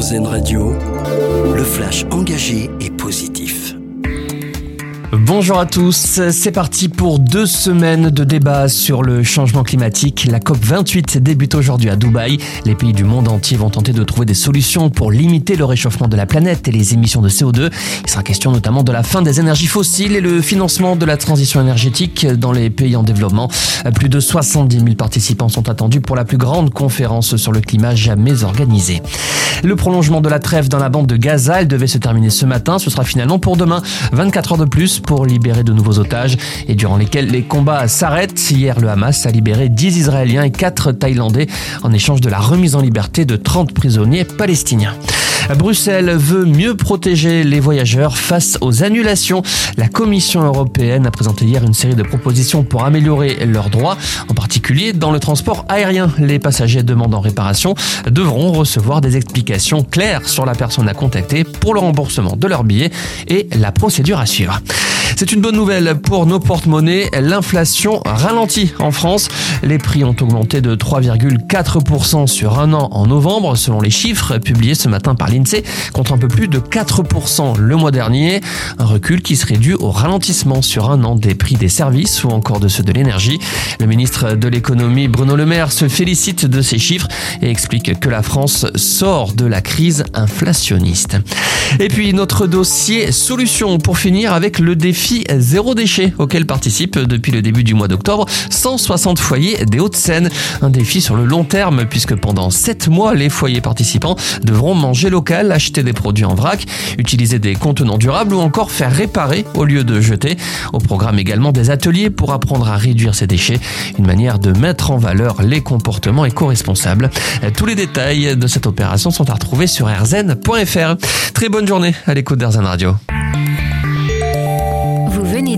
Radio, le flash engagé et positif. Bonjour à tous, c'est parti pour deux semaines de débat sur le changement climatique. La COP28 débute aujourd'hui à Dubaï. Les pays du monde entier vont tenter de trouver des solutions pour limiter le réchauffement de la planète et les émissions de CO2. Il sera question notamment de la fin des énergies fossiles et le financement de la transition énergétique dans les pays en développement. Plus de 70 000 participants sont attendus pour la plus grande conférence sur le climat jamais organisée. Le prolongement de la trêve dans la bande de Gaza, devait se terminer ce matin. Ce sera finalement pour demain. 24 heures de plus pour libérer de nouveaux otages et durant lesquels les combats s'arrêtent. Hier, le Hamas a libéré 10 Israéliens et 4 Thaïlandais en échange de la remise en liberté de 30 prisonniers palestiniens. Bruxelles veut mieux protéger les voyageurs face aux annulations. La Commission européenne a présenté hier une série de propositions pour améliorer leurs droits, en particulier dans le transport aérien. Les passagers demandant réparation devront recevoir des explications claires sur la personne à contacter pour le remboursement de leur billet et la procédure à suivre. C'est une bonne nouvelle pour nos porte-monnaies. L'inflation ralentit en France. Les prix ont augmenté de 3,4% sur un an en novembre, selon les chiffres publiés ce matin par l'INSEE, contre un peu plus de 4% le mois dernier. Un recul qui serait dû au ralentissement sur un an des prix des services ou encore de ceux de l'énergie. Le ministre de l'économie Bruno Le Maire se félicite de ces chiffres et explique que la France sort de la crise inflationniste. Et puis notre dossier solution pour finir avec le défi zéro déchet auquel participent depuis le début du mois d'octobre 160 foyers des Hauts-de-Seine. Un défi sur le long terme puisque pendant 7 mois les foyers participants devront manger local, acheter des produits en vrac, utiliser des contenants durables ou encore faire réparer au lieu de jeter. Au programme également des ateliers pour apprendre à réduire ces déchets, une manière de mettre en valeur les comportements éco-responsables. Tous les détails de cette opération sont à retrouver sur rzn.fr. Très bonne journée à l'écoute d'Airzen Radio.